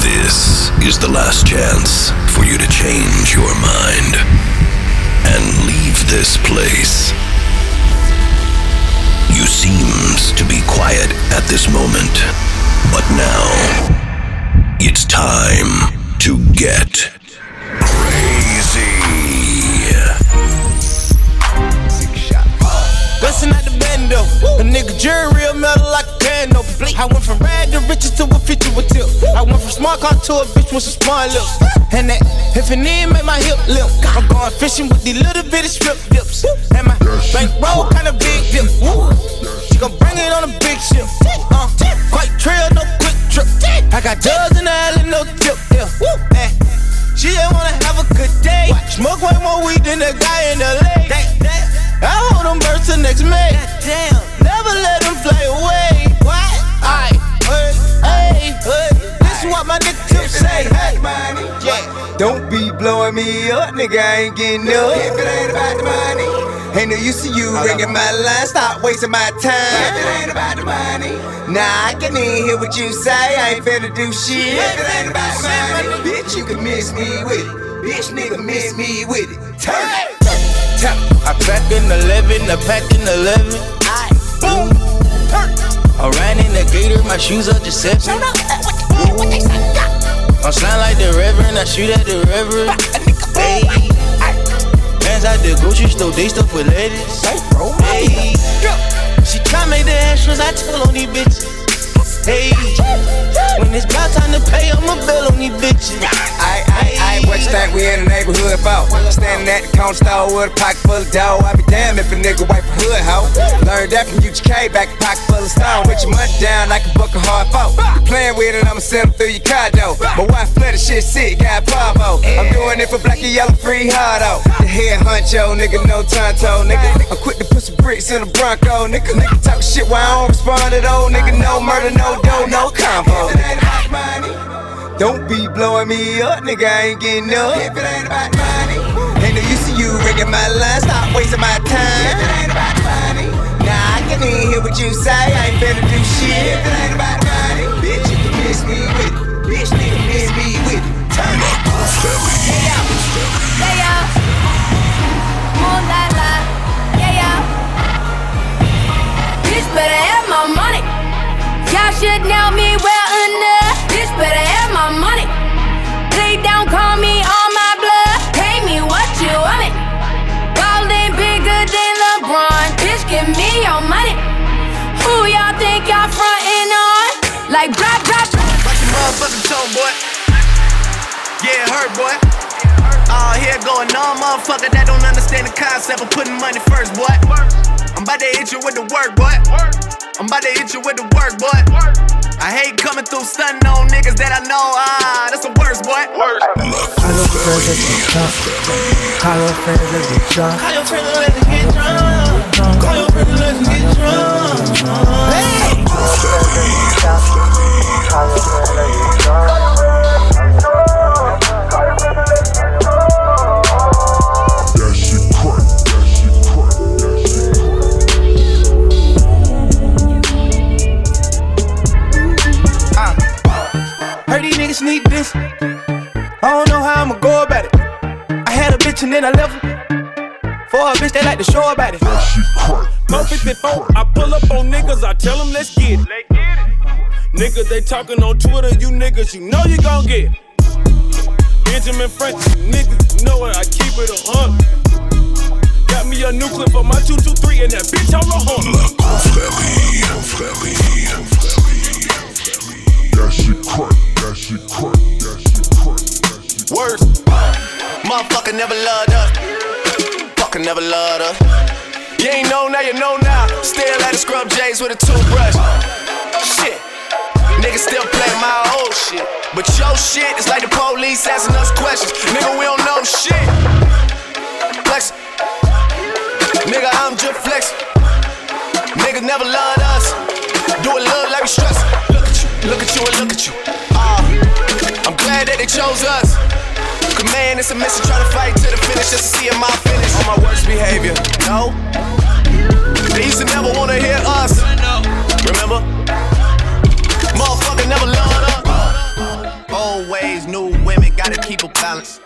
this is the last chance for you to change your mind and leave this place. You seems to be quiet at this moment, but now it's time to get crazy. Bustin' out the bando. A nigga jury real metal like a piano. I went from rag to riches to a feature with tip. I went from smart car to a bitch with some smart lips. And that if it need make my hip limp. I'm going fishing with these little bitty strip dips. And my bankroll kinda big dip. Woo. She gon' bring it on a big ship. Uh, quite trail, no quick trip. I got dubs in the alley, no tip. Yeah. Woo. Eh. She just wanna have a good day. Smoke way more weed than the guy in the lake. I hold them birds till next May. Damn. Never let them fly away. What? Aye. Hey, hey, hey. This is what my nigga Tip say. Hey, yeah. Don't be blowing me up, nigga. I ain't getting up. If it ain't about the money, ain't no use to you ringing my line. Stop wasting my time. If it ain't about the money, nah, I can't even hear what you say. I ain't finna do shit. If it ain't about the money, bitch, you can miss me with it. Bitch, nigga, miss me with it. Turn it. Turn it. I pack in 11, I pack in 11. Aye. I ran in the gator, my shoes are just set. I'm slime like the reverend, I shoot at the reverend. Hey. Hands out the grocery store, they stuff with ladies. Hey. She try make the extras, I tell on these bitches. Hey. When it's about time to pay, I'ma bill on these bitches. I, I, I, what you think we in the neighborhood for? Standing at the corner store with a pocket full of dough. I be damned if a nigga wipe a hood hoe. Learned that from UGK, back a pocket full of stone. Put your money down like a book of hard. You playing with it, I'ma send them through your though. My wife flooded shit sick, got Pavo. I'm doing it for black and yellow free hard out. The head honcho, nigga, no tonto, nigga. I'm quick to put some bricks in a Bronco, nigga. Nigga talk shit while I don't respond at all, nigga. No murder, no dough, no combo. Don't be blowing me up, nigga. I ain't getting up. If it ain't about money, ain't no use to you ringing my line. Stop wasting my time. If it ain't about money, nah, I can even hear what you say. I ain't finna do shit. If it ain't about money, bitch, you can miss me with it. Bitch, nigga, miss me with it. Turn it. Yeah, yeah. Moonlight light. Yeah, yeah. Bitch better have my money. Y'all should know me well enough. Bitch better have my money. Lay down, call me on my blood. Pay me what you want it. Ballin' bigger than LeBron. Bitch, give me your money. Who y'all think y'all frontin' on? Like drop, drop, drop. Like your motherfucking tone, boy. Yeah, hurt, boy. Oh, here going on, motherfucker that don't understand the concept of putting money first, boy. I'm about to hit you with the work, boy. I'm about to hit you with the work, boy. I hate coming through stunning on niggas that I know. Ah, that's the worst, boy. Call your friends, let's get drunk. Call your friends, let's get drunk. Call your friends, let's get drunk. Call your friends, let's get drunk. Hey! Niggas need this. I don't know how I'ma go about it. I had a bitch and then I left her. For a bitch they like to show about it. That shit crack, Mo that shit 54. I pull up on niggas, I tell them let's get it. Niggas, they talking on Twitter, you niggas, you know you gon' get it. Benjamin Franklin, niggas, you know it, I keep it a hundred. Got me a new clip for my 223 and that bitch on the horn. Confrérie, confrérie, confrérie, confrérie. That shit crack, that shit crack, that shit crack, that shit Worse. Motherfucker never loved us. Fucker never loved us. You ain't know now, you know now. Still at the scrub J's with a toothbrush. Shit. Niggas still play my old shit. But your shit is like the police asking us questions. Nigga, we don't know shit. Flex. Nigga, I'm just flexing. Niggas never loved us. Do it love like we stress. Look at you, and look at you. Uh, I'm glad that they chose us. Command a mission, try to fight to the finish just to see my finish. On my worst behavior, no. They used to never wanna hear us. Remember? Motherfucker never loved us. Old ways, new women, gotta keep a balance.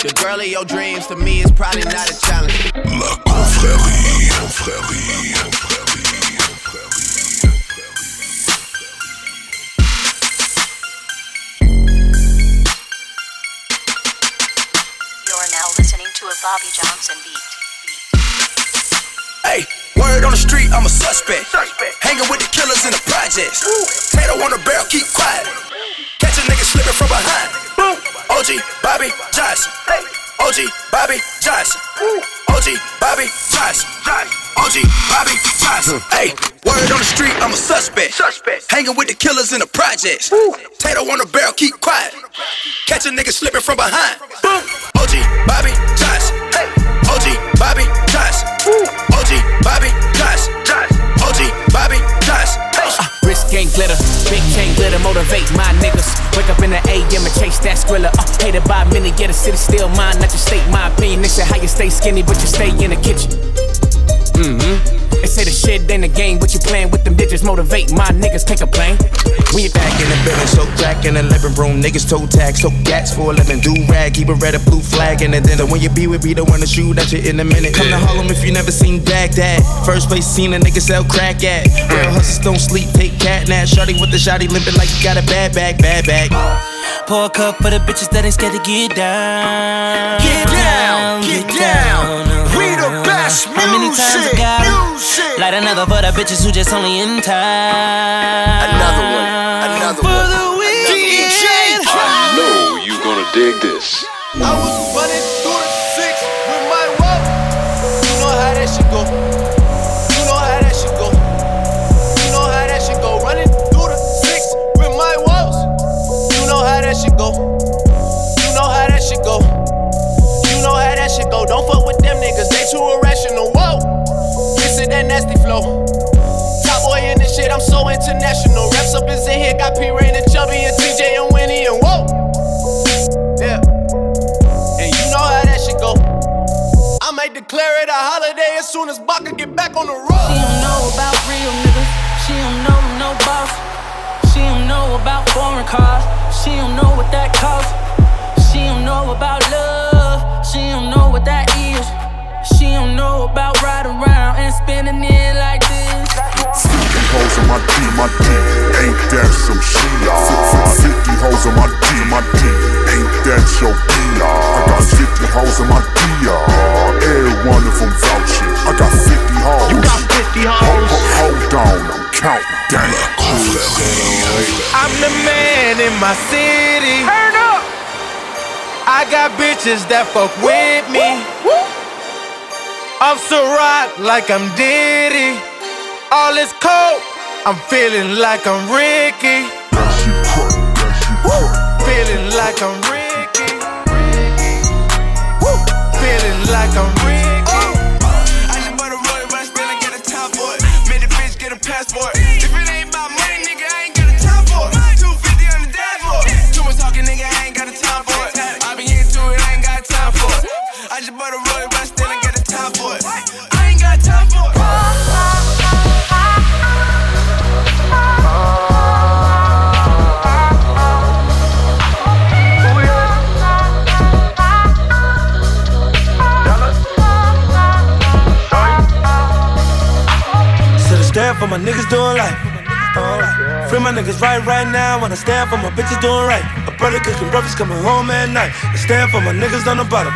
The girl of your dreams to me is probably not a challenge. La confrérie, confrérie, confrérie, Bobby Johnson beat. Hey, word on the street, I'm a suspect. Hanging with the killers in the projects. Tato on the barrel, keep quiet. Catch a nigga slipping from behind. Boom. OG Bobby Johnson. Hey. OG Bobby Johnson. OG Bobby Johnson. OG Bobby Johnson. Hey, word on the street, I'm a suspect. Hanging with the killers in the projects. Tato on the barrel, keep quiet. Catch a nigga slipping from behind. OG by many, get a city still mine. Not just state my opinion. They say how you stay skinny, but you stay in the kitchen. Mm-hmm. They say the shit ain't a game, but you playing with them digits. Motivate my niggas, take a plane. We back in the building, so crack in the living room. Niggas toe tag, so gats for a living. Do rag, keep a red or blue flag in the dinner. When you be with me, the one to shoot at you in a minute. Come to Harlem if you never seen Baghdad. First place seen a nigga sell crack at. Real hustlers don't sleep, take cat nap. Shotty with the shotty limping like you got a bad bag, bad bag. Pour a cup for the bitches that ain't scared to get down. Get down, get down. We the best How many times I music, got music. Light another for the bitches who just only in time. Another one, another For one. the weekend. DJ I know you gonna dig this. I was running through the six with my walk. You know how that shit go. Go. Don't fuck with them niggas, they too irrational. Whoa, is that nasty flow. Top boy in this shit, I'm so international. Reps up is in here, got P Reign and Chubby and TJ and Winnie and whoa. Yeah. And you know how that shit go. I might declare it a holiday as soon as Baka get back on the road. She don't know about real niggas. She don't know no boss. She don't know about foreign cars. She don't know what that costs. She don't know about love. She don't know what that is. She don't know about riding around and spinning it like this. 50 hoes on my D, my D. Ain't that some shit? 50 hoes on my D, my D. Ain't that your PR? I got 50 hoes on my DR. Every one of them vouching. I got 50 hoes. You got 50 hoes? Hold on, I'm counting down. I'm the man in my city. I got bitches that fuck with me. I'm rock like I'm Diddy. All this coke, I'm feeling like I'm Ricky. Feeling like I'm Ricky. Feeling like I'm bought a Roy, but I still ain't got a time for it. I ain't got time for it. Stand for my niggas doing life? Uh, free my niggas right right now. When I stand for my bitches doing right. A brother cooking breakfast coming home at night. I stand for my niggas on the bottom.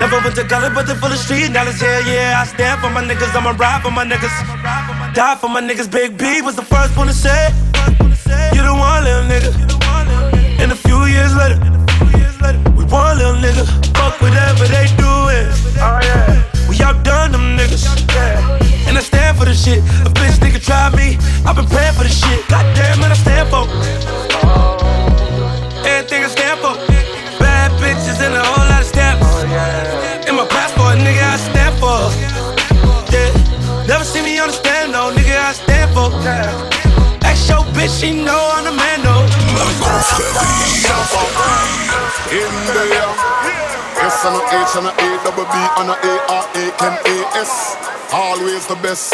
Never went to college, but they full of street knowledge. Yeah, yeah. I stand for my niggas. I'ma ride for my niggas. Die for my niggas. Big B was the first one to say. You the one little nigga. And a few years later, we one little nigga. Fuck whatever they doing. We outdone them niggas. And I stand for the shit. A bitch nigga try me. I've been praying for the shit. Goddamn, man, I stand for. It. bitch, she know I'm the man, though. In there. S and a H and a A double B and a A R A Ken A S. Always the best.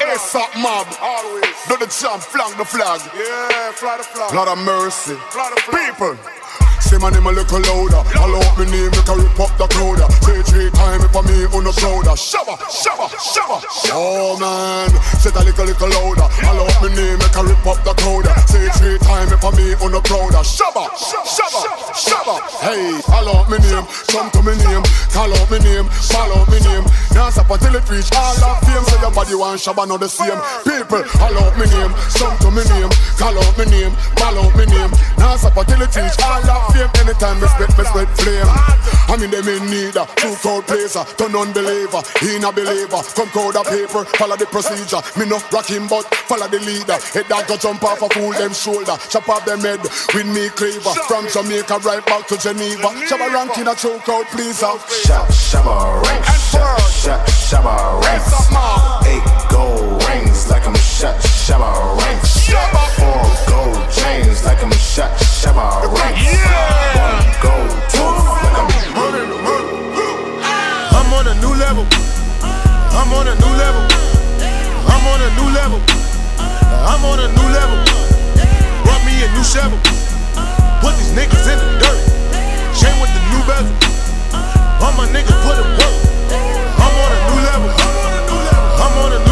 Ace up mob. Always. Do the jump, flank the flag. Yeah, fly the flag. Lot of mercy. People. Say my name a little louder. Up my name, make a rip up the crowd. Say three times for me on the crowd. Shabba, shabba, shabba. Oh man, say that little little louder. Up my name, make a rip up the crowd. Say three times for me on oh, the crowd. Shabba, shabba, shabba. Hey, up my name, come to my name, call out my name, follow up my name. Now stop until it reach all of fame. So your body want shabba not the same. People, up my name, come to my name, call out my name, follow up my name. Now stop until it reach all of fame. Anytime me spit, me spit flame. I mean them in need a true crowd placer, turn unbeliever, he not believer. Come code a paper, follow the procedure. Me no rock him, but follow the leader. Head that go jump off a fool them shoulder, chop off them head with me cleaver. From Jamaica right back to Geneva. Shabba ranking a true crowd, please out. Shab, shabba shab, shabba ranks. Eight gold like I'm shot, shabba ranks. Four gold chains like I'm shot, shabba ranks. One gold tooth like I'm I'm on a new level. I'm on a new level. I'm on a new level. I'm on a new level. Brought me a new shovel. Put these niggas in the dirt. Chain with the new bezel. All my niggas put in work. I'm on a new level. I'm on a new level.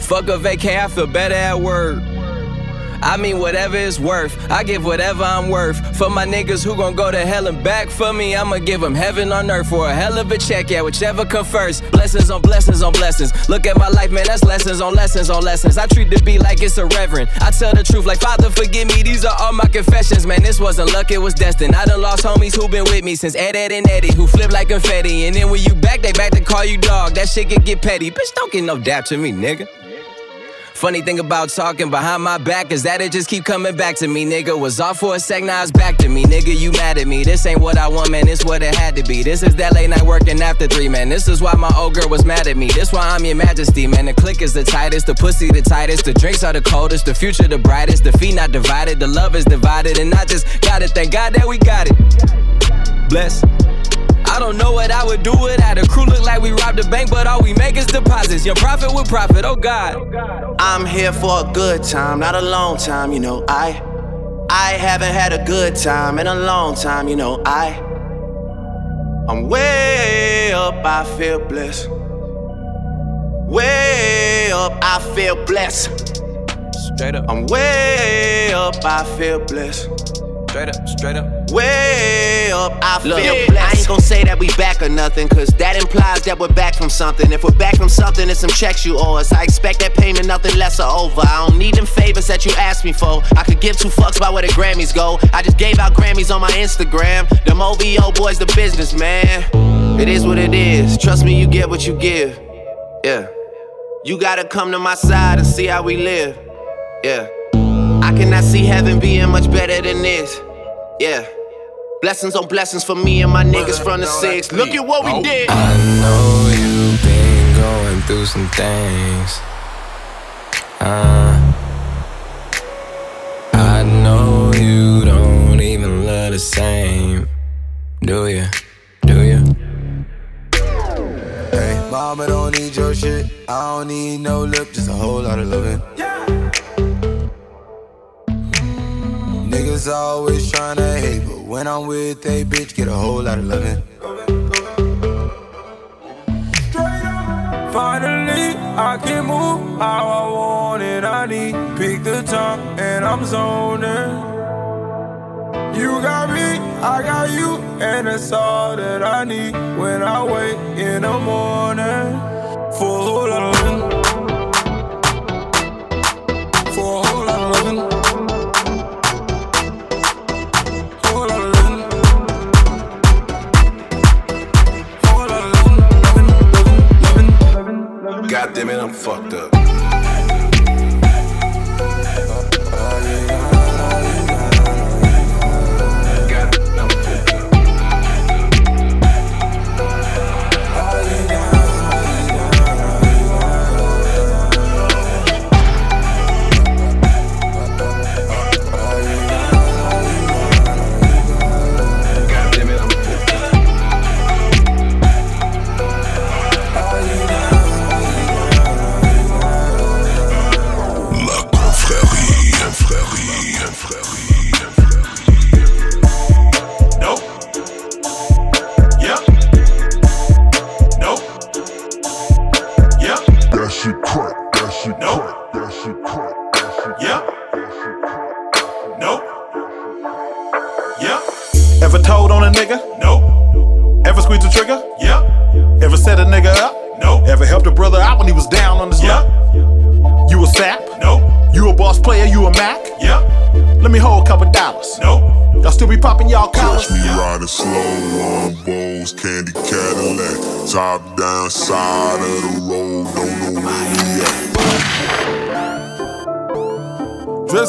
Fuck a vacay, I feel better at work. I mean, whatever it's worth, I give whatever I'm worth. For my niggas who gon' go to hell and back for me, I'ma give them heaven on earth for a hell of a check, yeah, whichever come first. Blessings on blessings on blessings. Look at my life, man, that's lessons on lessons on lessons. I treat the beat like it's a reverend. I tell the truth, like, Father, forgive me, these are all my confessions, man. This wasn't luck, it was destined. I done lost homies who been with me since Ed, Edd n Eddy, who flip like confetti. And then when you back, they back to call you dog. That shit can get petty. Bitch, don't get no dap to me, nigga. Funny thing about talking behind my back is that it just keep coming back to me, nigga. Was off for a sec, now it's back to me, nigga. You mad at me? This ain't what I want, man. This what it had to be. This is that late night working after three, man. This is why my old girl was mad at me. This why I'm your majesty, man. The click is the tightest, the pussy the tightest, the drinks are the coldest, the future the brightest, the feet not divided, the love is divided, and I just gotta thank God that we got it. Bless. I don't know what I would do without a crew. Look like we robbed a bank, but all we make is deposits. Your profit with profit, oh God. I'm here for a good time, not a long time, you know. I I haven't had a good time in a long time, you know. I I'm way up, I feel blessed. Way up, I feel blessed. Straight up. I'm way up, I feel blessed. Straight up, straight up. Way up, I feel Look, blessed. I ain't gonna say that we back or nothing, cause that implies that we're back from something. If we're back from something, it's some checks you owe us. I expect that payment, nothing less or over. I don't need them favors that you asked me for. I could give two fucks about where the Grammys go. I just gave out Grammys on my Instagram. Them OVO boys, the business, man. It is what it is. Trust me, you get what you give. Yeah. You gotta come to my side and see how we live. Yeah. I cannot see heaven being much better than this. Yeah. Blessings on blessings for me and my niggas from the six. Look at what we did. I know you've been going through some things. Uh, I know you don't even love the same. Do you? Do you? Hey, mama don't need your shit. I don't need no lip, just a whole lot of loving. Niggas always tryna hate, but when I'm with a bitch, get a whole lot of loving. Finally, I can move how I want it. I need pick the time and I'm zoning. You got me, I got you, and that's all that I need when I wake in the morning. Full of loving. Damn it, I'm fucked up.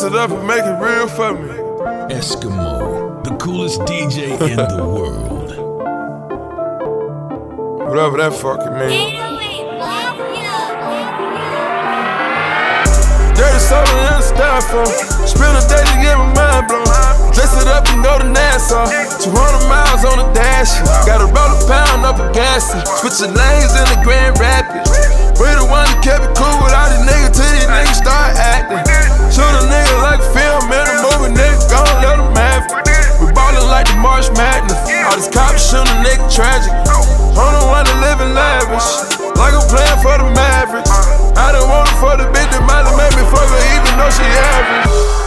It up and make it real for me. Eskimo, the coolest DJ in the world. Whatever that fucking means. Dirty soda in the styrofoam. Uh. Spend a day to get my mind blown. Dress it up and go to Nassau. 200 miles on the dash. Gotta roll a pound up a gas. Switching lanes in the Grand Rapids. We the one that kept it cool with all these niggas till these niggas start acting. Shoot a nigga like a film in a movie, nigga, gon' let them have it. We ballin' like the March Madness. All these cops shoot a nigga tragic. On the one that living lavish. Like I'm playing for the Mavericks. I don't want it for the bitch that might have made me fuck her even though she average.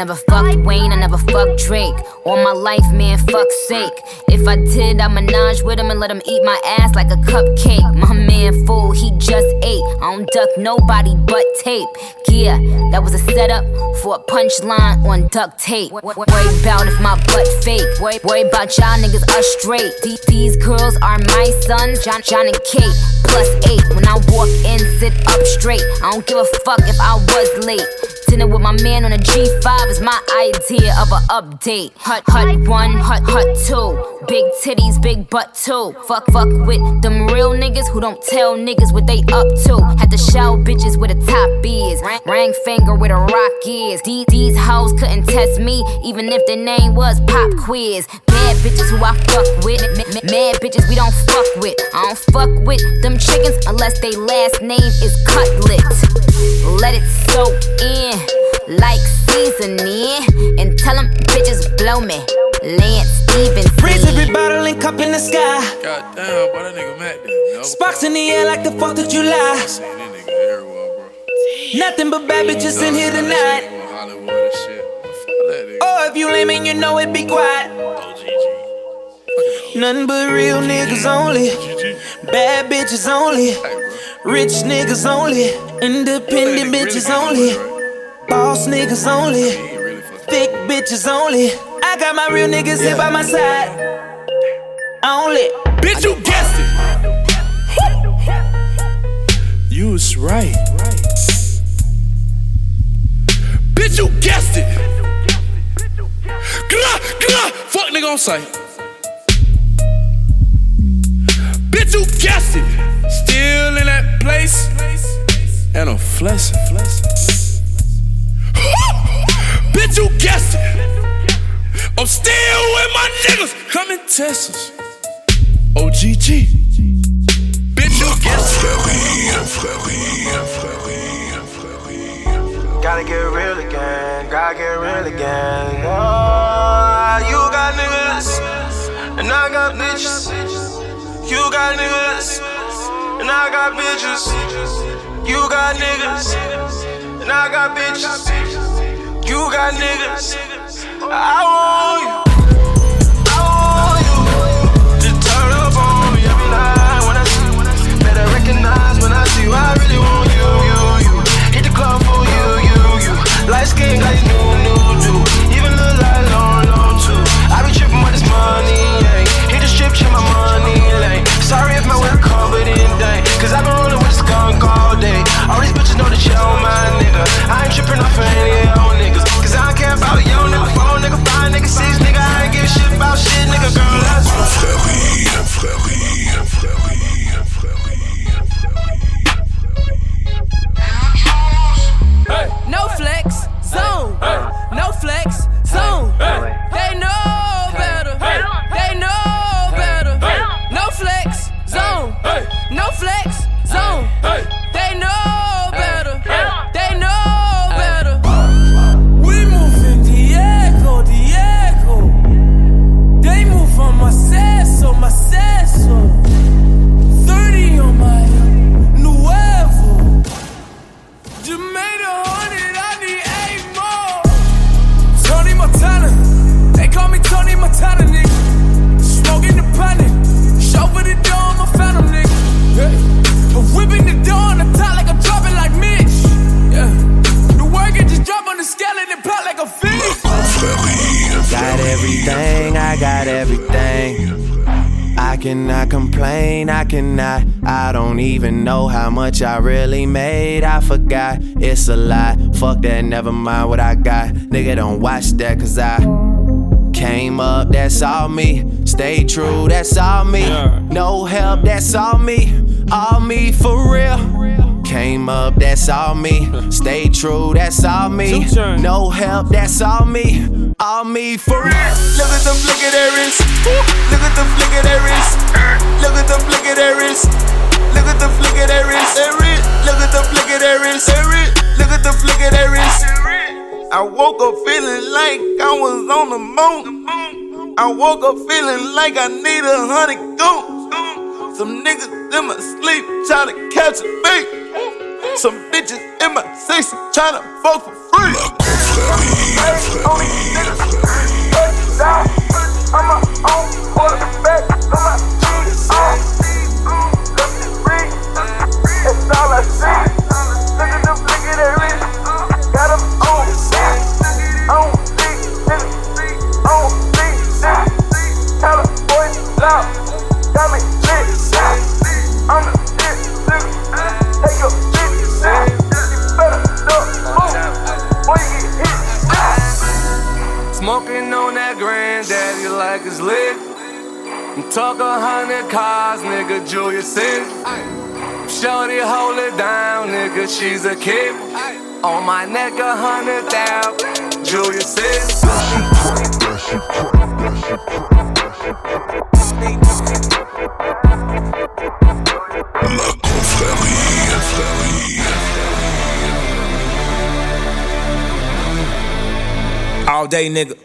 Never fucked Wayne, I never fucked Drake. All my life, man, fuck sake. If I did, I'd menage with him and let him eat my ass like a cupcake. My man, fool, he just ate. I don't duck nobody but tape. Yeah, that was a setup for a punchline on duct tape. Worry about if my butt fake. Worry, about y'all niggas are straight. These girls are my sons, John, John and Kate. Plus eight. When I walk in, sit up straight. I don't give a fuck if I was late. Dinner with my man on a G5 is my idea of a update. Hut, hut one, hut, hut two. Big titties, big butt too. Fuck, fuck with them real niggas who don't tell niggas what they up to. Had to show bitches where the top is. Ring, finger where the rock is. These, these hoes couldn't test me, even if their name was Pop Quiz. Mad bitches who I fuck with. Mad bitches we don't fuck with. I don't fuck with them chickens unless they last name is Cutlet. Let it soak in like seasoning and tell them bitches blow me. Lance Stephenson. Raise every bottle and cup in the sky. God damn, boy, that nigga Mac did. Sparks in the air like the 4th of July. Nothing but bad bitches in here tonight. Oh, if you lame and you know it, be quiet. Nothing but real niggas only. Bad bitches only. Rich niggas only. Independent bitches only. Boss niggas only. Thick bitches only. I got my real niggas here by my side. Only. Bitch, you guessed it. You was right. Bitch, you guessed it. Gah, gah, fuck nigga on sight. Bitch, you guessed it. Still in that place. And I'm flexing. Bitch, you guessed it. I'm still with my niggas. Come and test us. OGG. Bitch, you guessed Gotta get real again, gotta get real again. Oh, you got niggas, and I got bitches. You got niggas, and I got bitches. You got niggas, and I got bitches. You got niggas. I want you. I want you. Just turn up on me every night when I see you. Better recognize when I see you. I really want you, you, you. Hit the club for you, you, you. Got you new, new, do. Even too. I be tripping with this money. Hit the strip, check my money. Sorry if my covered in been with skunk all day. All these bitches know that you on my nigga. I ain't tripping off of a lie. Fuck that, never mind what I got. Nigga, don't watch that, cause I came up, that's all me. Stay true, that's all me. No help, that's all me. All me for real. Came up, that's all me. Stay true, that's all me. No help, that's all me. Me for. Look at the flick of their wrist. Look at the flick of their wrist. Look at the flick of their wrist. Look at the flick of their wrist. Look at the flick of their wrist. Look at the flick of their wrist. I woke up feeling like I was on the moon. I woke up feeling like I need a hundred goons. Some niggas in my sleep trying to catch a beat. Some bitches in my six trying to she's a kid. On my neck, a hundred down, Julius is. All day, nigga.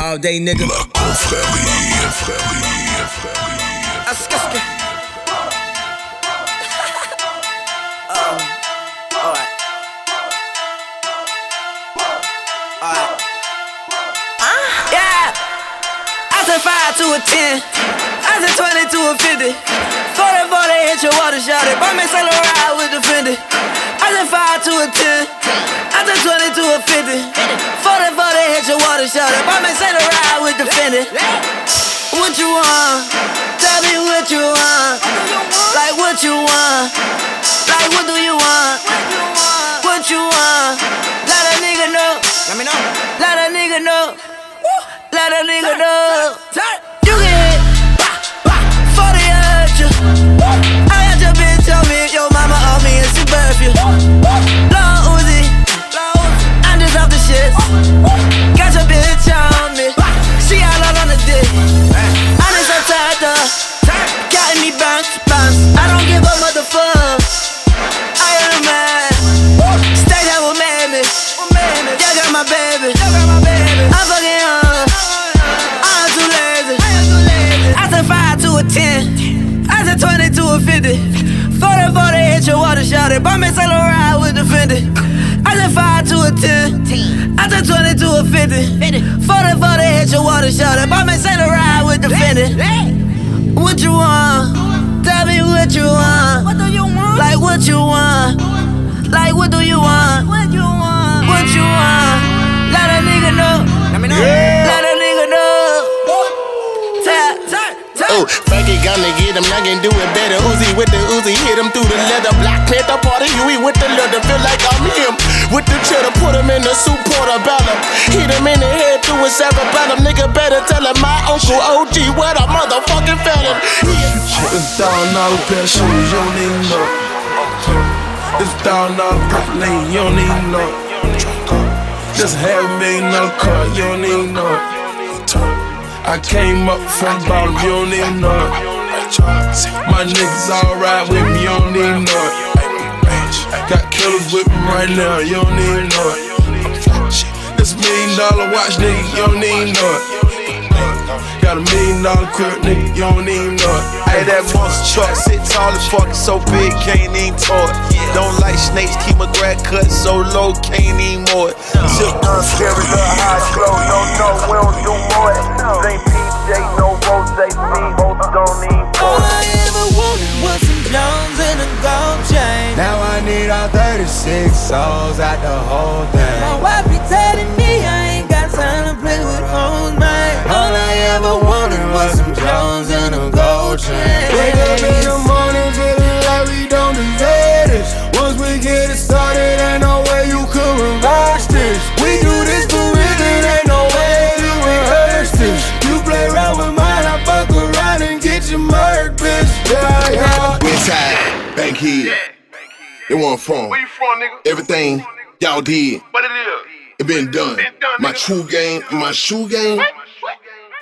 All day, nigga. Um, alright. Alright. Yeah. I said 5 to a 10. I said 20 to a 50. 40 40 hit your water shot it. Buy me sail ride with the Fendi. I said 5 to a 10. I said 20 to a 50. 40 40 hit your water shot it. Buy me sail ride with the Fendi. What you want? Tell me what you want. Like what you want. Like what do you want? What you want? Let a nigga know. Let me know. Let a nigga know. Let a nigga know. You get hit. For the hurt you. I got your bitch on me. Shit. Got your bitch on me. She all out on the dick. I'm tired of. Got me bounce, bounce. I don't give a motherfucker. I am a man. Stay down with mammy. Yeah, got my baby. I'm fucking her. I'm too lazy. I said 5 to a 10. I said 20 to a 50. 40 40 hit your water shot it. Buy me sail ride with the Fendi. I said 5 to a 10. I said 20 to a 50. 40 40 hit your water shot it. Buy me sail ride with the Fendi. What you want? Tell me what you want. What do you want? Like what you want? Like what do you want? What you want? What you want? Let a nigga know. Let me know. Let Oh, Frankie gonna get him, I can do it better. Uzi with the Uzi, hit him through the leather. Black Panther party, Huey with the leather. Feel like I'm him. With the cheddar, put him in the soup portobello. Hit him in the head through his cerebellum. Nigga better tell him my uncle OG where the motherfucking felon. It's down pair of shoes, you don't even know. It's down purple lane, you don't even know. Just half a million dollar car, you don't even know. I came up from bottom, you don't even know it. My niggas ride with me, you don't even know it. Got killers with me right now, you don't even know it. This million dollar watch, nigga, you don't even know it. Got a million dollar crib, nigga, you don't even know it. Hey, that monster truck sit tall as fuck, so big, can't even talk. Don't like snakes, keep my grad cut so low, can't even more it. Tip on scary, the eyes closed, no, no, we don't do more it. Ain't PJ, no Rose, me, both don't need more. All I ever wanted was some Jones and a gold chain. Now I need all 36 souls out the whole thing. My wife be telling me. diamonds and a gold chain. Wake up in the morning feeling like we don't deserve this. Once we get it started, ain't no way you could reverse this. We do this for real, it ain't no way to rehearse this. You play around with mine, I fuck around and get your murk, bitch. Yeah, yeah. Westside, Bank Hill. It wasn't from. Where you from, nigga? Everything y'all did. but it is? It been done. Been done my true game, my shoe game. What?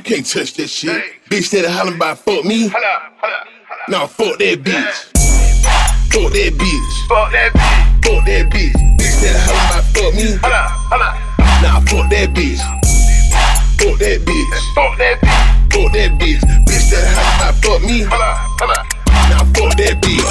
You can't touch that shit. Hey. Bitch that hollering by fuck me. Holla, holla, holla. Nah, fuck that bitch. Yeah. Fuck that bitch. Fuck that bitch. Fuck that bitch. Bitch that hollering by fuck me. Holla, holla. Nah, fuck that bitch. Fuck that bitch. Fuck that bitch. Fuck that bitch. Bitch that hollering by fuck me. Holla, holla. Nah, fuck that bitch.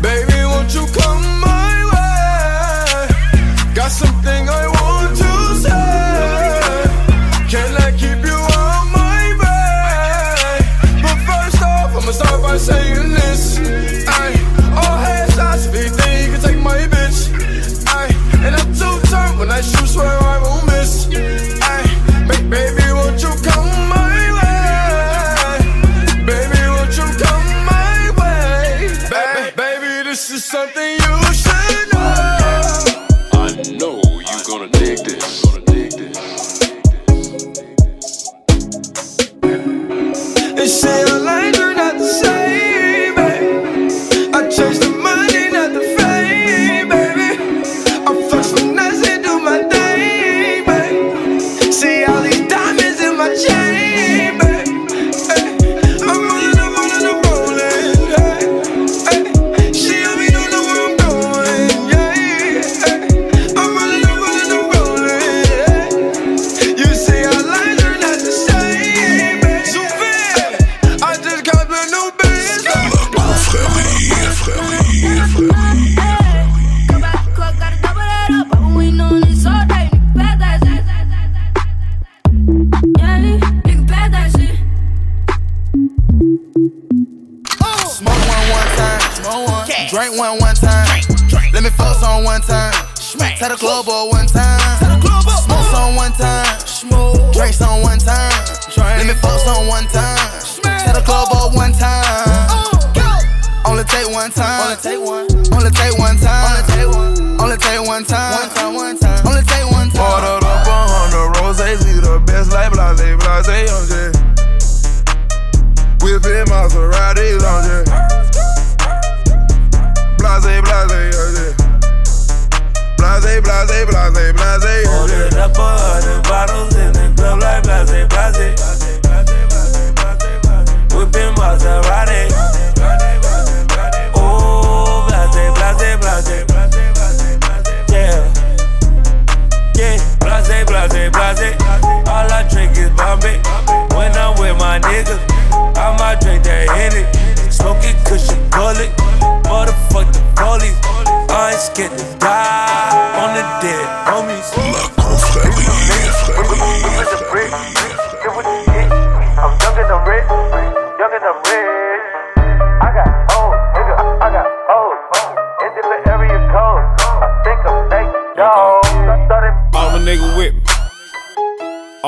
Baby, won't you come my way? Got something I want.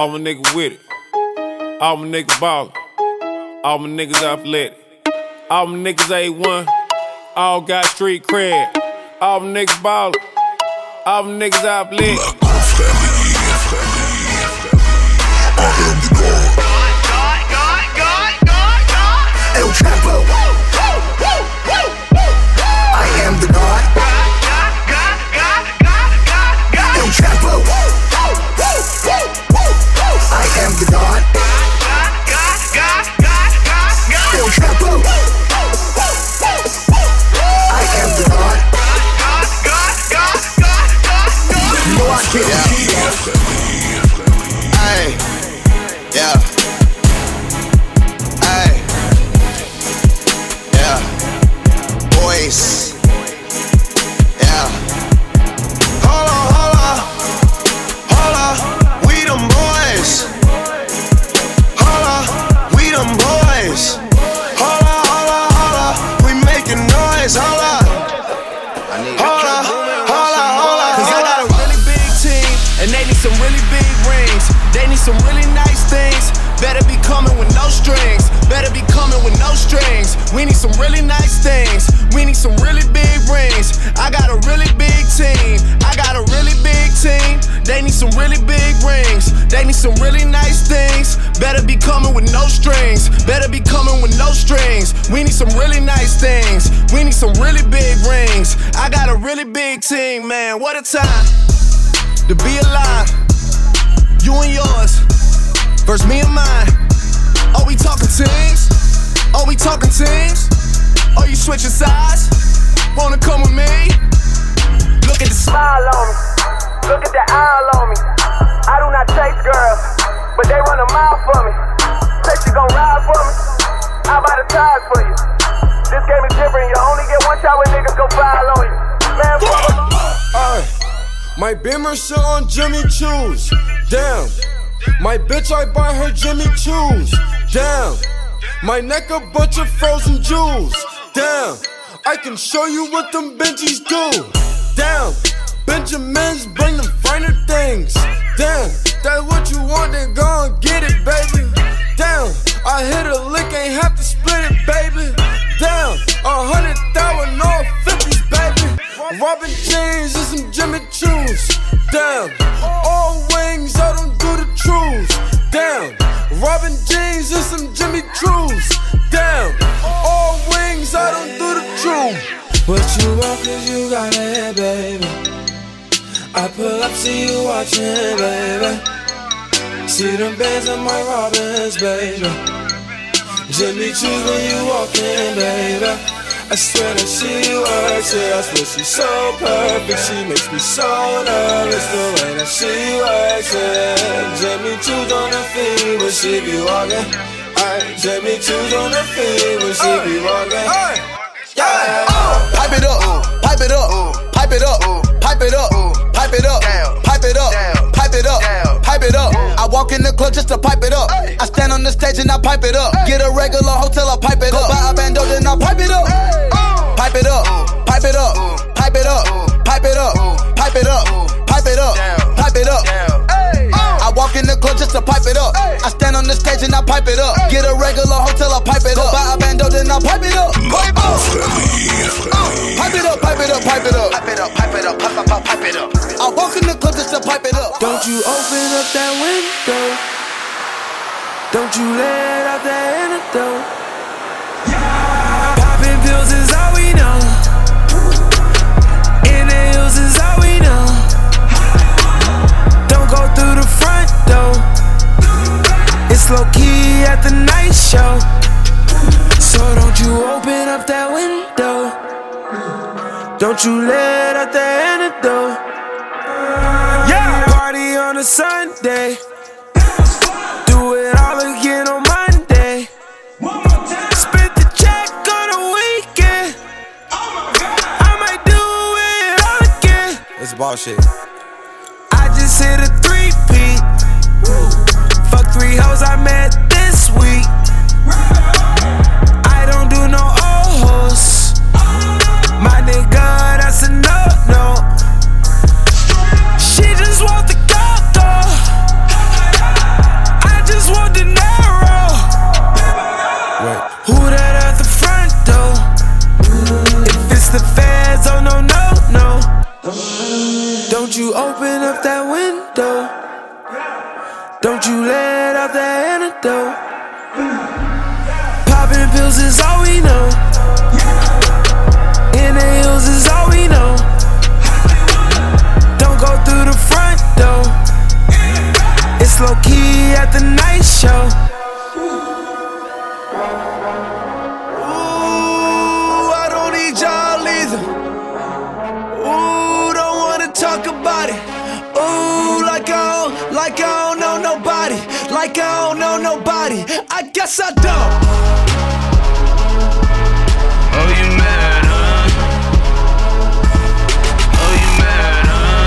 All my niggas with it. All my niggas ballin'. All my niggas athletic. All my niggas A1. All got street cred. All my niggas ballin'. All my niggas athletic. Kick, yeah. kick. Strings. We need some really nice things. We need some really big rings. I got a really big team, man. What a time to be alive. You and yours versus me and mine. Are we talking teams? Are we talking teams? Are you switching sides? Wanna come with me? Look at the smile on me. Look at the eye on me. I do not chase girls, but they run a mile for me. My Beamer sit on Jimmy Choo's. Damn. My bitch, I buy her Jimmy Choo's. Damn. My neck a bunch of frozen jewels. Damn. I can show you what them Benjis do. Damn. Benjamins bring them finer things. Damn. That's what you want, then go and get it, baby. Damn. I hit a lick, ain't have to split it, baby. Damn. A hundred thousand, all fifties, baby. Robin jeans and some Jimmy Choo's. Damn. All wings, I don't do the truths. Damn. Robin jeans and some Jimmy Choo's. Damn. All wings, I don't do the truth. What you want, cause you got it, baby. I pull up, see you watching, baby. See them bands on my Robins, baby. Jimmy Choo's when you walk in, baby. I swear that she works it. I swear she's so perfect. She makes me so nervous the way that she works it. Jimmy Choo's on her feet when she be walking. Aye, Jimmy Choo's on her feet when she be walking. Yeah. Uh, pipe it up, pipe it up, pipe it up, pipe it up, pipe it up, pipe it up, pipe it up, pipe it up. In the club just to pipe it up. I stand on the stage and I pipe it up. Get a regular hotel, I pipe it up. Buy a bando, then I pipe it up. Pipe it up, pipe it up, pipe it up, pipe it up, pipe it up, pipe it up, pipe it up. To pipe it up. I stand on the stage and I pipe it up. Get a regular hotel, I pipe it up. Buy a bando, then I pipe it up. Pipe it up, pipe it up, pipe it up, pipe it up, pipe it up, pipe it up, pipe, pipe, pipe, pipe it up. I walk in the club just to pipe it up. Don't you open up that window. Don't you let out that antidote. Yeah. Popping pills is all we know. Don't you let out the antidote. Yeah, party on a Sunday. Do it all again on Monday. Spent the check on a weekend. I might do it all again. It's bullshit. I just hit a three peat. Fuck three hoes I met this week. Don't you open up that window. Don't you let out the antidote. Popping pills is all we know. In the hills is all we know. Don't go through the front door. It's low key at the night show. Like I don't know nobody. Like I don't know nobody. I guess I don't. Oh, you mad, huh? Oh, you mad, huh?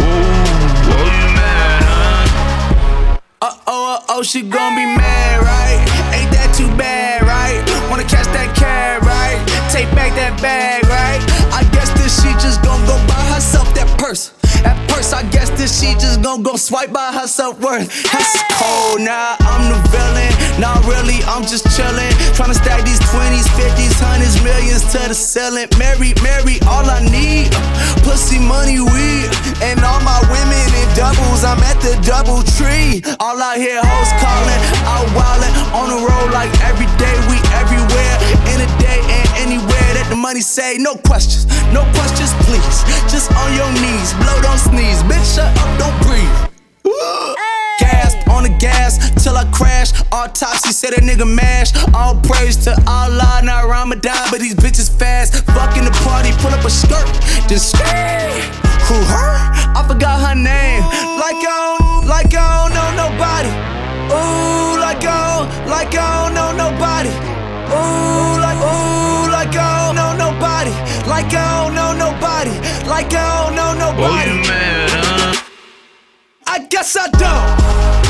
Whoa, oh, you mad, huh? Uh oh, uh oh, she gon' be mad, right? Ain't that too bad, right? Wanna catch that cab, right? Take back that bag, right? I guess this she just gon' go buy herself That purse, I guess that she just gon' go swipe by her self worth. That's cold now. I'm the villain. Not really, I'm just chillin'. Tryna stack these 20s, 50s, hundreds, millions to the ceiling. Mary, Mary, all I need. Pussy, money, weed. And all my women in doubles. I'm at the double tree. All I hear hoes calling, out wildin'. On the road like every day, we everywhere. In a day and anywhere that the money say. No questions, no questions, please. Just on your knees. Blow, don't sneeze. Bitch, shut up, don't breathe. Gas on the gas till I crash. Autopsy said a nigga mash. All praise to Allah, not Ramadan, but these bitches fast. Fucking the party, pull up a skirt, then skirt. Who her? I forgot her name. Like I don't, like I don't know nobody. Ooh, like I don't, like I don't know nobody. Ooh, like, ooh, Like I don't know nobody. Huh? I guess I don't.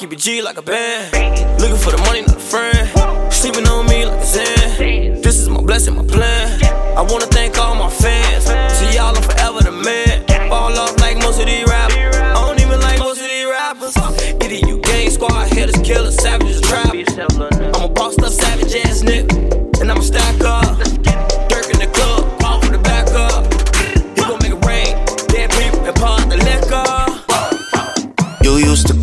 keep it G like a band. Looking for the money, not a friend. Sleeping on me like a Zen. This is my blessing, my plan. I wanna thank all my fans. See y'all, I'm forever the man. Fall off like most of these rappers. I don't even like most of these rappers. Either you gang squad, hitters, killers, savages, trappers.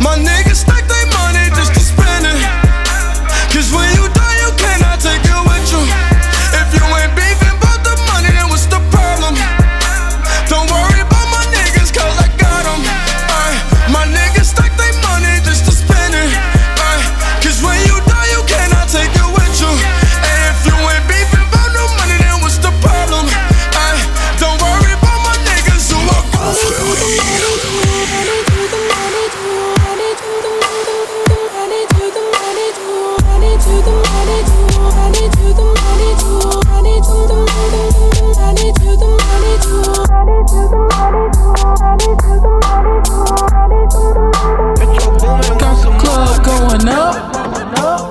My niggas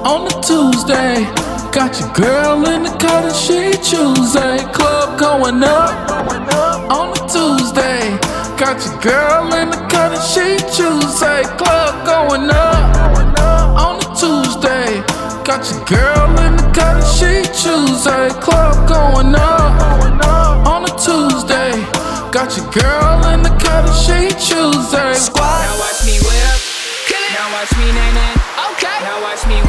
on a Tuesday. Got your girl in the cut and she Tuesday. Club going up on a Tuesday. Got your girl in the cut and she Tuesday. Club going up on a Tuesday. Got your girl in the cut and she Tuesday. Club going up on a Tuesday. Got your girl in the cut and she Tuesday. Squad. Now watch me whip. Now watch me nay nay. Okay. Now watch me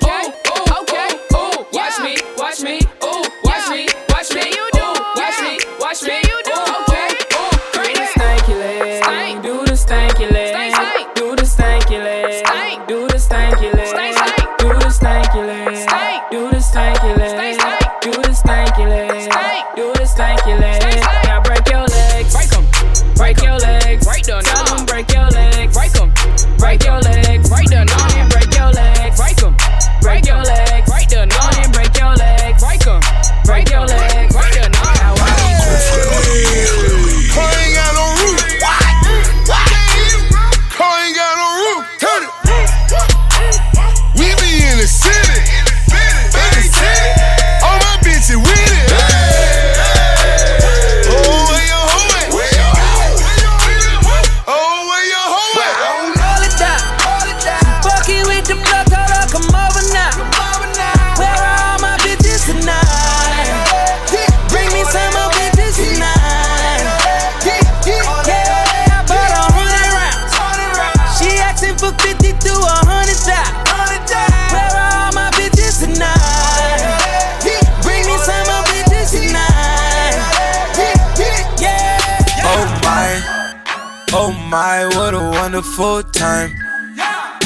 Oh my, what a wonderful time.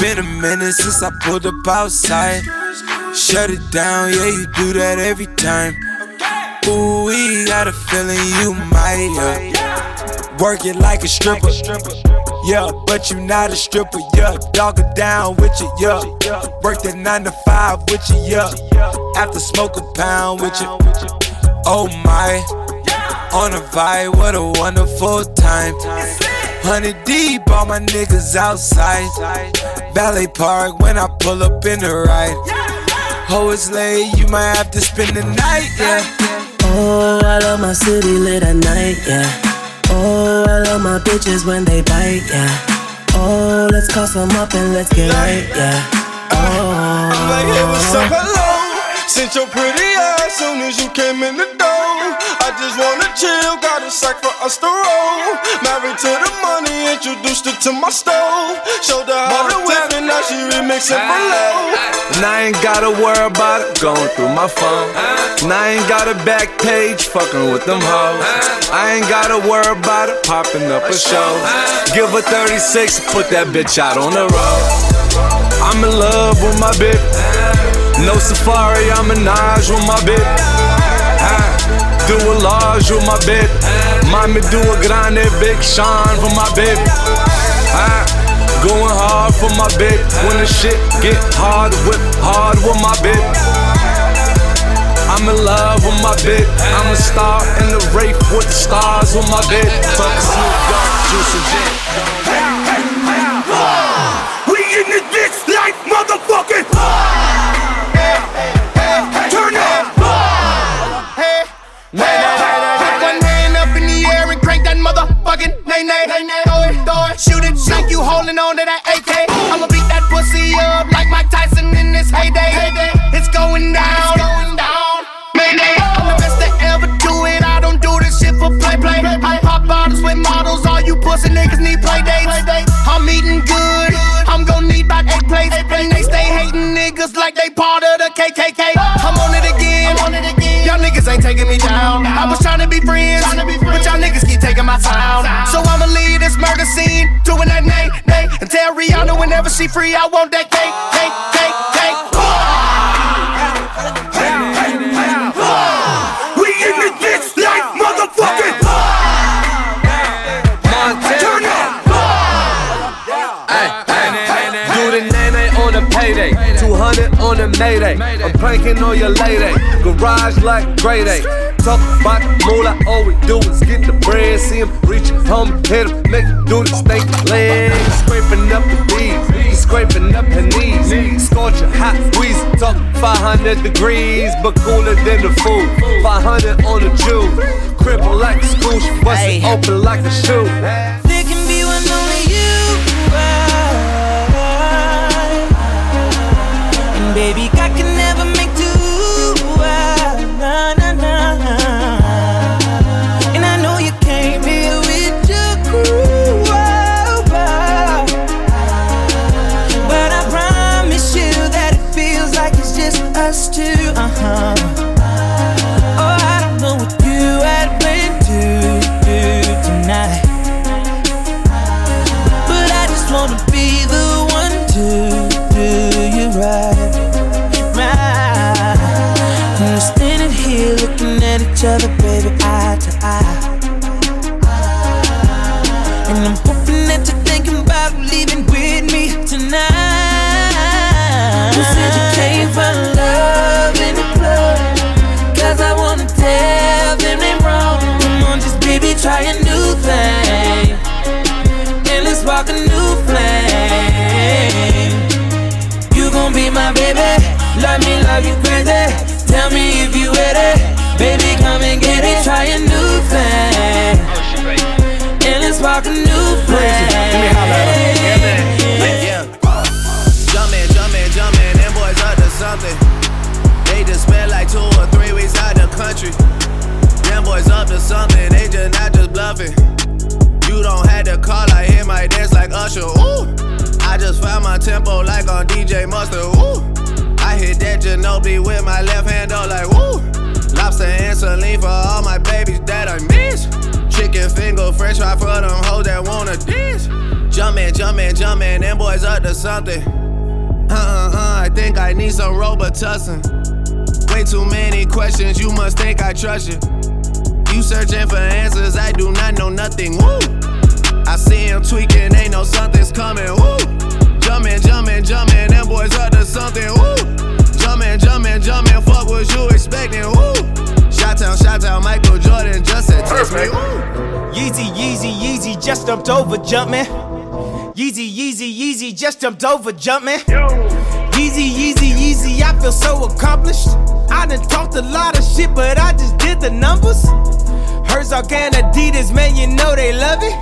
Been a minute since I pulled up outside. Shut it down, yeah, you do that every time. Ooh, we got a feeling you might, yeah. Work it like a stripper, yeah, but you not a stripper, yeah. Dog it down with you, yeah. Work that nine to five with you, yeah. After smoke a pound with you. Oh my, on a vibe, what a wonderful time. Hundred deep, all my niggas outside. Ballet Park when I pull up in the ride. Oh, it's late, you might have to spend the night, yeah. Oh, I love my city lit at night, yeah. Oh, I love my bitches when they bite, yeah. Oh, let's call some up and let's get right, yeah. Oh, I'm like, hey, what's up, hello? Since your pretty ass soon as you came in the door. I just wanna chill, got a sack for us to roll. Married to the money, introduced her to my stove. Showed her how to whip and now she remixing for low. And I ain't gotta worry about it going through my phone. And I ain't got a back page fucking with them hoes. I ain't gotta worry about it popping up a show. Give her 36, put that bitch out on the road. I'm in love with my bitch. No safari, I'm a Naj with my bitch. Ah, Do a large with my bitch. Mommy do a grande big shine for my bitch. Ah, Going hard for my bitch. When the shit get hard, whip hard with my bitch. I'm in love with my bitch. I'm a star in the race with the stars with my bitch. Fuck Snoop Dogg, Juice and Jet. We in this bitch like motherfucking. Holding on to that AK. I'ma beat that pussy up like Mike Tyson in this heyday. It's going down. Mayday. I'm the best to ever do it. I don't do this shit for play play. I pop bottles with models. All you pussy niggas need play dates. I'm eating good. I'm gonna need about eight plates. And they stay hating niggas like they part of the KKK. I'm on it again. Y'all niggas ain't taking me down. I was trying to be friends, my time. So I'ma leave this murder scene, doing that nay, nay. And tell Rihanna whenever she free, I want that cake, cake, cake, cake. We in bitch like motherfucking. Turn up. Do the nay on the payday, 200 on the mayday. I'm pranking on your lady, garage like grade A. Talk about moolah, all we do is get the bread. See him reach, home, hit him, make him do the snake leg. Scraping up the bees, scraping up her knees. Scorching hot squeeze, talk 500 degrees, but cooler than the food. 500 on the Jew, cripple like a scooch, bust it open like a shoe. Country. Them boys up to something, they just not just bluffing. You don't have to call, I hear my dance like Usher. Ooh, I just found my tempo like on DJ Mustard, woo. I hit that Ginobili with my left hand, though, like woo. Lobster and saline for all my babies that I miss. Chicken finger, fresh fry for them hoes that wanna dance. Jumpin', jumpin', jumpin', them boys up to something. Uh uh uh, I think I need some Robitussin. Way too many questions, you must think I trust you. You searching for answers, I do not know nothing. Woo! I see him tweaking, ain't no something's coming. Woo! Jumpin', jumpin', jumpin', them boys up to something. Woo! Jumpin', jumpin', jumpin', fuck what you expecting. Woo! Shot town, shot town, Michael Jordan just said text me. Woo! Yeezy, Yeezy, Yeezy, just jumped over, jumpin'. Yeezy, Yeezy, Yeezy, just jumped over, jumpin'. Yeezy, Yeezy, Yeezy, I feel so accomplished. I done talked a lot of shit, but I just did the numbers. Herzog and Adidas, man, you know they love it.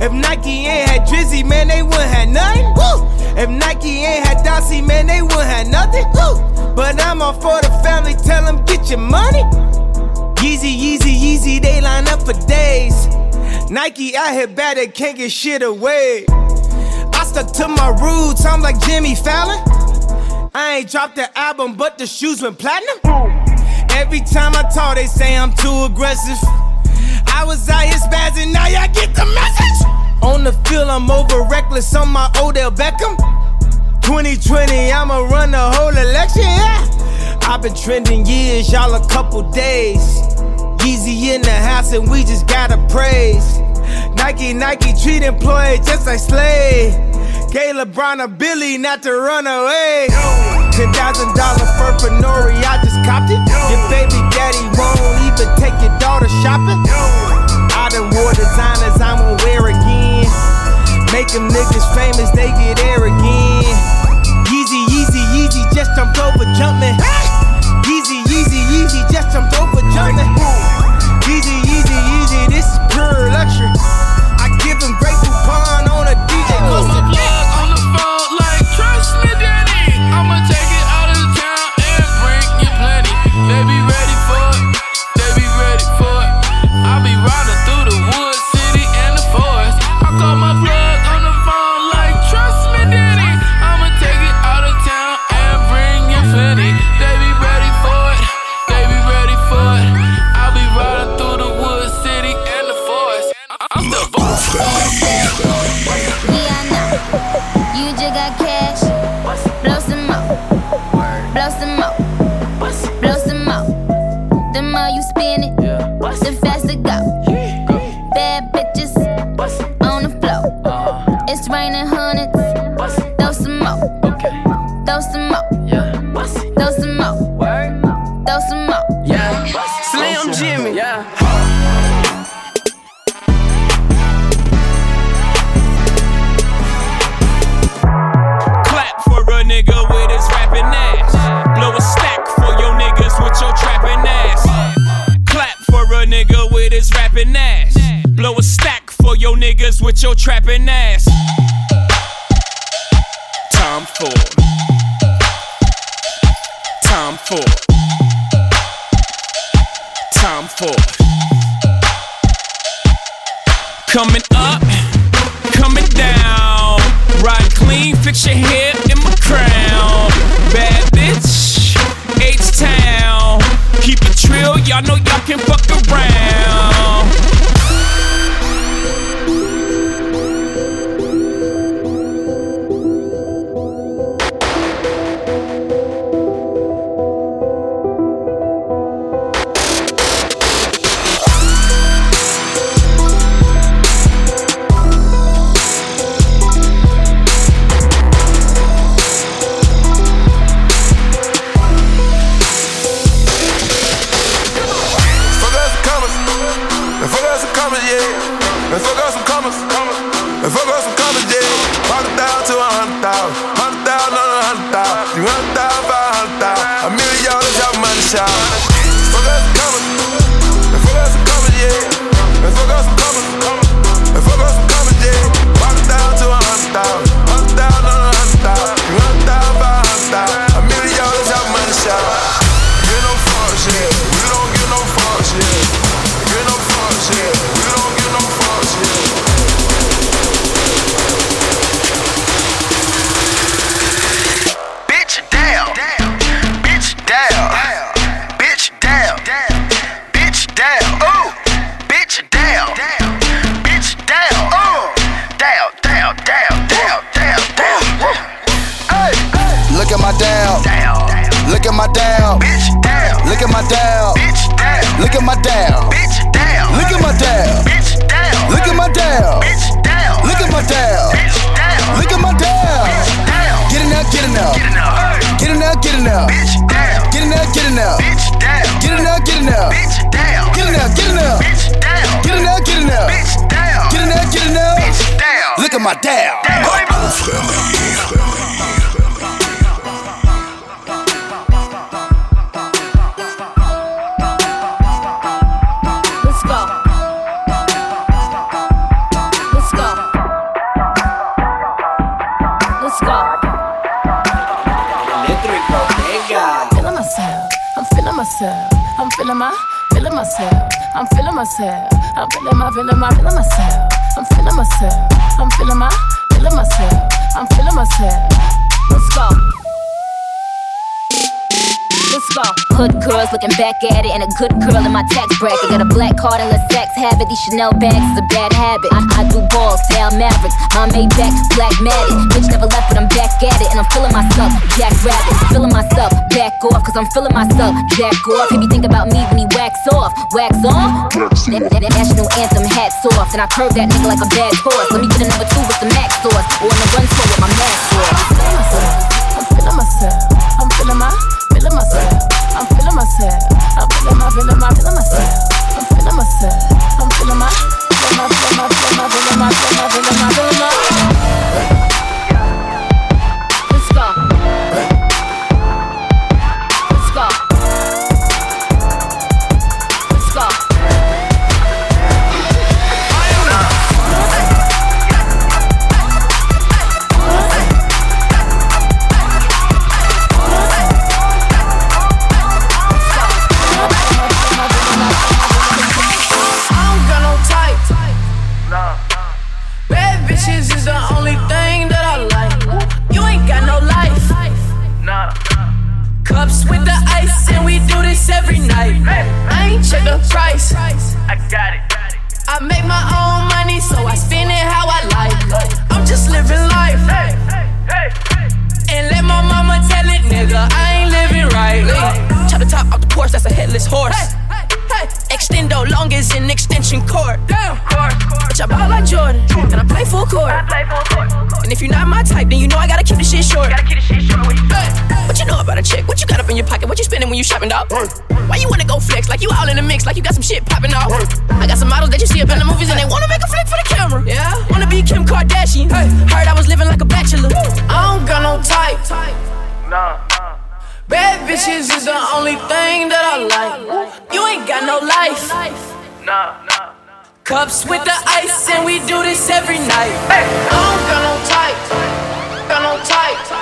If Nike ain't had Drizzy, man, they wouldn't have nothing. Woo! If Nike ain't had Dossie, man, they wouldn't have nothing. Woo! But I'm all for the family, tell them get your money. Yeezy, Yeezy, Yeezy, they line up for days. Nike out here bad, they can't get shit away. I stuck to my roots, I'm like Jimmy Fallon. I ain't dropped the album, but the shoes went platinum. Every time I talk, they say I'm too aggressive. I was out here spazzing, now y'all get the message. On the field, I'm over reckless on my Odell Beckham. 2020, I'ma run the whole election, yeah. I've been trending years, y'all a couple days. Yeezy in the house, and we just gotta praise. Nike, Nike treat employees just like slave. Gay LeBron a Billy not to run away. Ten thousand dollar fur for Nori, I just copped it. Your baby daddy won't even take your daughter shopping. I done wore designers I'ma wear again. Make them niggas famous, they get air again. Yeezy, Yeezy, Yeezy, just jumped over jumping. Yeezy, Yeezy, Yeezy, just jumped over jumping. Yeezy, Yeezy, Yeezy, this is pure luxury. Coming up, coming down. Ride clean, fix your hair in my crown. Bad bitch, H Town. Keep it trill, y'all know y'all can fuck around. My down. Back at it, and a good girl in my tax bracket. Got a black card and a sex habit. These Chanel bags is a bad habit. I, I do balls, down Mavericks. My Maybach, black matted. Bitch never left, but I'm back at it, and I'm feeling myself. Jack Rabbit, feeling myself. Back off, cause I'm feeling myself. Jack off. He be think about me when he wax off. Wax on? National anthem hats off. And I curve that nigga like a bad horse. Let me get a number two with the max sauce. Or on the run slow with my sauce. Extendo long as an extension cord. Damn. Bitch, I ball like Jordan, and I play full court. And if you're not my type, then you know I gotta keep the shit short. Hey, What you know about a chick? What you got up in your pocket? What you spending when you shopping, dog? Why you wanna go flex like you all in the mix, like you got some shit popping off? I got some models that you see up in the movies and they wanna make a flick for the camera. Yeah, wanna be Kim Kardashian. Heard I was living like a bachelor. I don't got no type. Bad bitches is the only thing that I like. You ain't got no life. Cups with the ice, and we do this every night. I don't got no type. Got no type.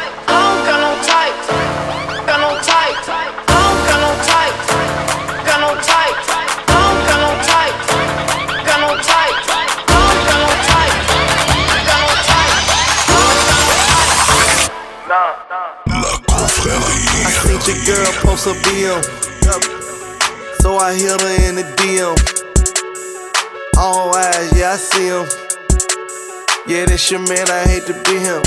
Your girl post a BM. So I hit her in the DM. All eyes, yeah, I see him. Yeah, that's your man, I hate to be him.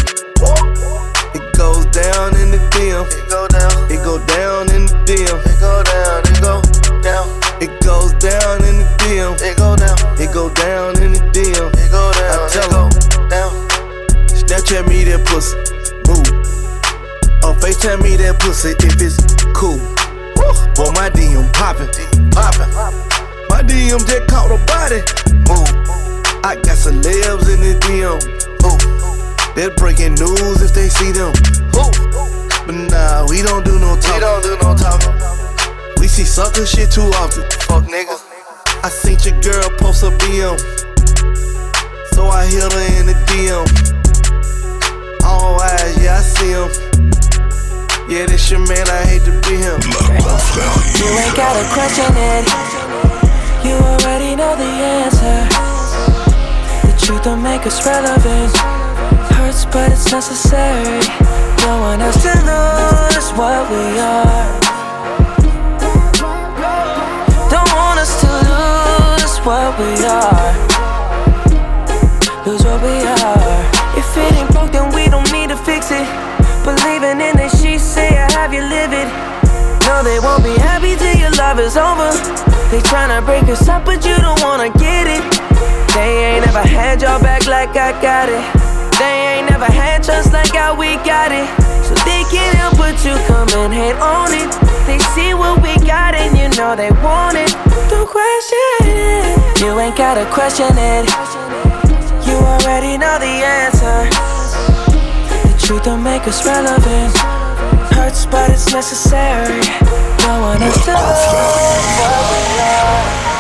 It goes down in the DM. It go down. It go down in the DM. It go down. It go down. It goes down in the DM. It go down. It go down in the DM. It go down. I tell her down. Snapchat me that pussy. Or FaceTime me that pussy if it's cool. Boy, my DM poppin', poppin'. My DM just caught a body. Move. I got celebs in the DM. Ooh. They're breaking news if they see them. Ooh. But nah, we don't do no talking. We don't do no talking. We see sucker shit too often. Fuck niggas. I seen your girl post a BM. So I hit her in the DM. All eyes, yeah, I see him. Yeah, this your man, I hate to be him. You ain't gotta question it. You already know the answer. The truth don't make us relevant. It hurts, but it's necessary. No one else to lose what we are. Don't want us to lose what we are. Lose what we are. If it ain't broke, then we don't need to fix it. Believing in it, she say I have you live. No, they won't be happy till your love is over. They tryna break us up, but you don't wanna get it. They ain't never had your back like I got it. They ain't never had trust like how we got it. So they can't help but you come and hate on it. They see what we got and you know they want it. Don't question it. You ain't gotta question it. You already know the answer. The truth don't make us relevant. Hurts, but it's necessary. No one is to love what we are.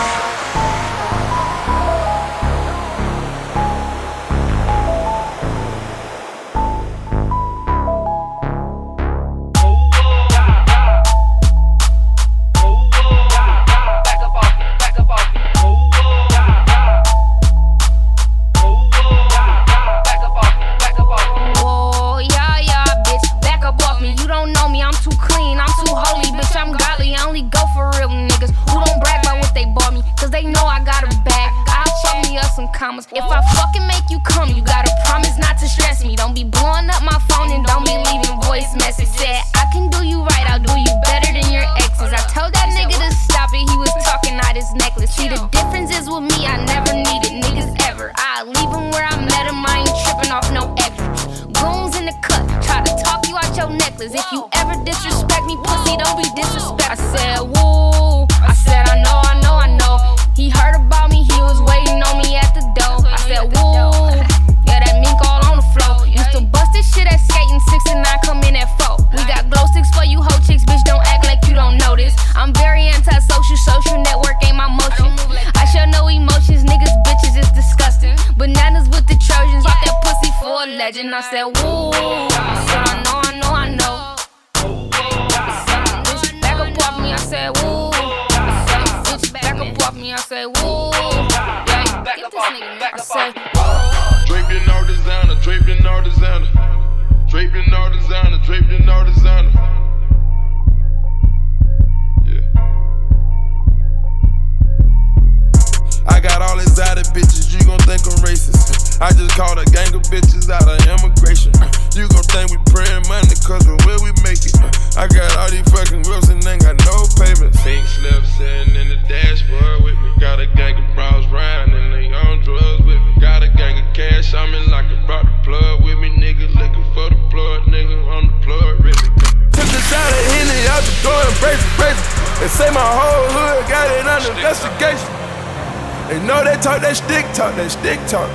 Stick talk.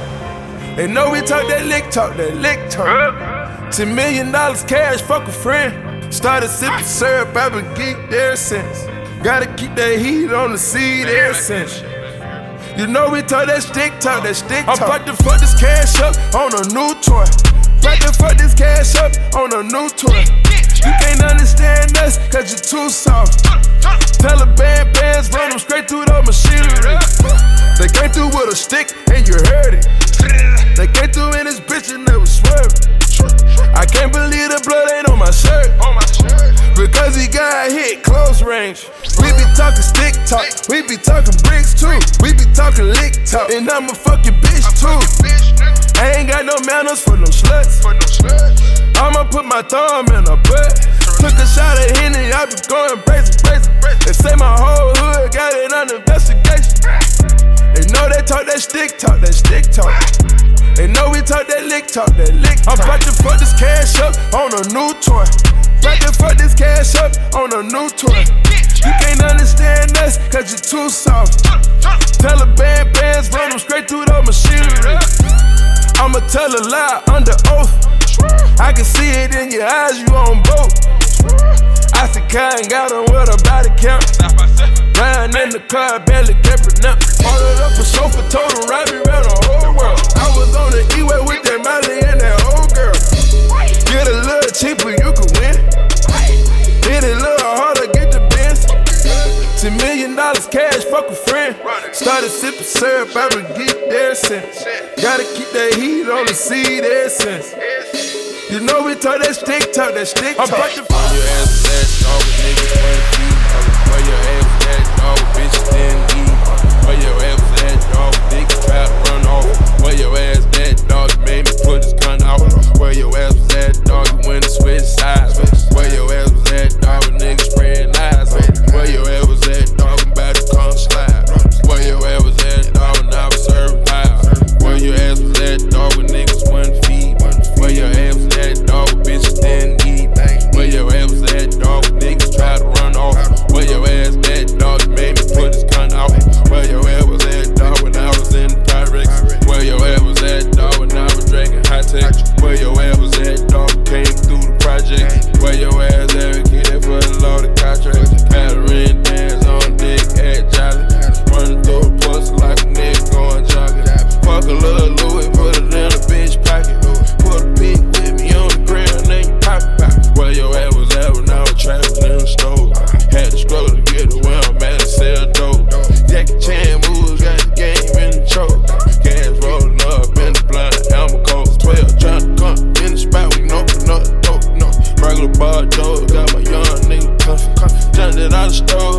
They know we talk that lick talk, that lick talk. Ten million dollars cash, fuck a friend. Started sipping syrup, I've been geeked ever since. Gotta keep that heat on the seed ever since. You know we talk that stick talk, that stick talk. I'm about to fuck this cash up on a new toy. About to fuck this cash up on a new toy. You can't understand us, cause you're too soft. Taliban bands run them straight through the machinery. They came through with a stick and you heard it. They came through in this bitch and they was swerving. I can't believe the blood ain't on my shirt. Because he got hit close range. We be talking stick talk, we be talking bricks too. We be talking lick talk, and I'm a fucking bitch too. I ain't got no manners for no sluts. I'ma put my thumb in her butt. Took a shot at Henny, I be going crazy, crazy. They say my whole hood got it under investigation. They know they talk that stick talk, that stick talk. They know we talk that lick talk, that lick talk. I'm about to fuck this cash up on a new toy. About to fuck this cash up on a new toy. You can't understand us, cause you're too soft. Taliban bands run them straight through the machinery. I'ma tell a lie under oath. I can see it in your eyes, you on boat. I said, ain't got on with a body count. Riding in the car, barely can pronounce. Ordered up a sofa, told him, ride me around the whole world. I was on the E-way with that Molly and that old girl. Get a little cheaper, you can win. Hit it a little harder, get the bins. Ten million dollars cash, fuck a friend. Started sipping syrup, I've been geeked ever since. Gotta keep that heat on the seed ever since. You know we talk that stick talk, that stick talk. I'm about to fuck your ass that dog, niggas your ass that dog? You made me put this gun out. Where your ass was at, dog? You went to switch sides. Where your ass was at, dog? A nigga spread lies. Where your ass was at, dog? I'm about to come slide. Where your ass was at, dog? Now contact. Where your ass Out the